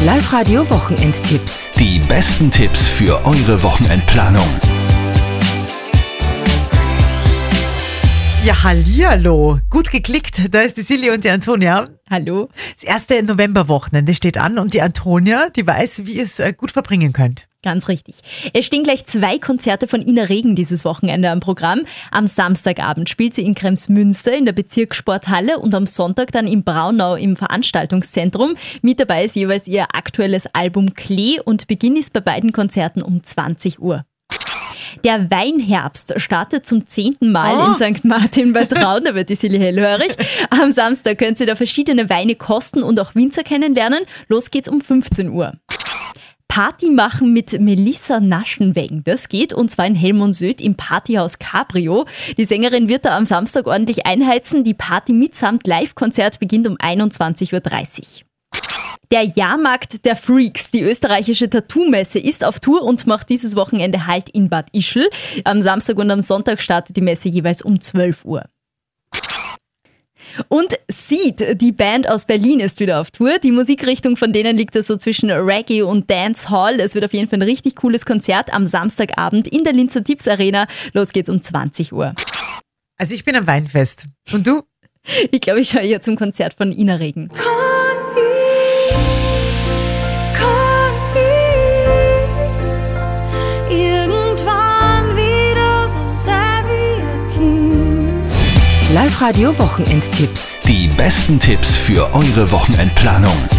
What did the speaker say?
Live-Radio Wochenendtipps. Die besten Tipps für eure Wochenendplanung. Ja, hallihallo. Gut geklickt. Da ist die Silly und die Antonia. Hallo. Das erste Novemberwochenende steht an und die Antonia, die weiß, wie ihr es äh, gut verbringen könnt. Ganz richtig. Es stehen gleich zwei Konzerte von Ina Regen dieses Wochenende am Programm. Am Samstagabend spielt sie in Kremsmünster in der Bezirkssporthalle und am Sonntag dann in Braunau im Veranstaltungszentrum. Mit dabei ist jeweils ihr aktuelles Album Klee und Beginn ist bei beiden Konzerten um 20 Uhr. Der Weinherbst startet zum zehnten Mal Oh. in St. Martin bei Traun, da wird die Silly hellhörig. Am Samstag könnt ihr da verschiedene Weine kosten und auch Winzer kennenlernen. Los geht's um 15 Uhr. Party machen mit Melissa Naschenweng. Das geht und zwar in Helmonsöd im Partyhaus Cabrio. Die Sängerin wird da am Samstag ordentlich einheizen. Die Party mitsamt Live-Konzert beginnt um 21.30 Uhr. Der Jahrmarkt der Freaks, die österreichische Tattoo-Messe, ist auf Tour und macht dieses Wochenende Halt in Bad Ischl. Am Samstag und am Sonntag startet die Messe jeweils um 12 Uhr. Und Seed, die Band aus Berlin, ist wieder auf Tour. Die Musikrichtung von denen liegt da so zwischen Reggae und Dancehall. Es wird auf jeden Fall ein richtig cooles Konzert am Samstagabend in der Linzer Tipps Arena. Los geht's um 20 Uhr. Also ich bin am Weinfest. Und du? Ich glaube, ich schaue hier zum Konzert von Ina Regen. Live-Radio Wochenendtipps. Die besten Tipps für eure Wochenendplanung.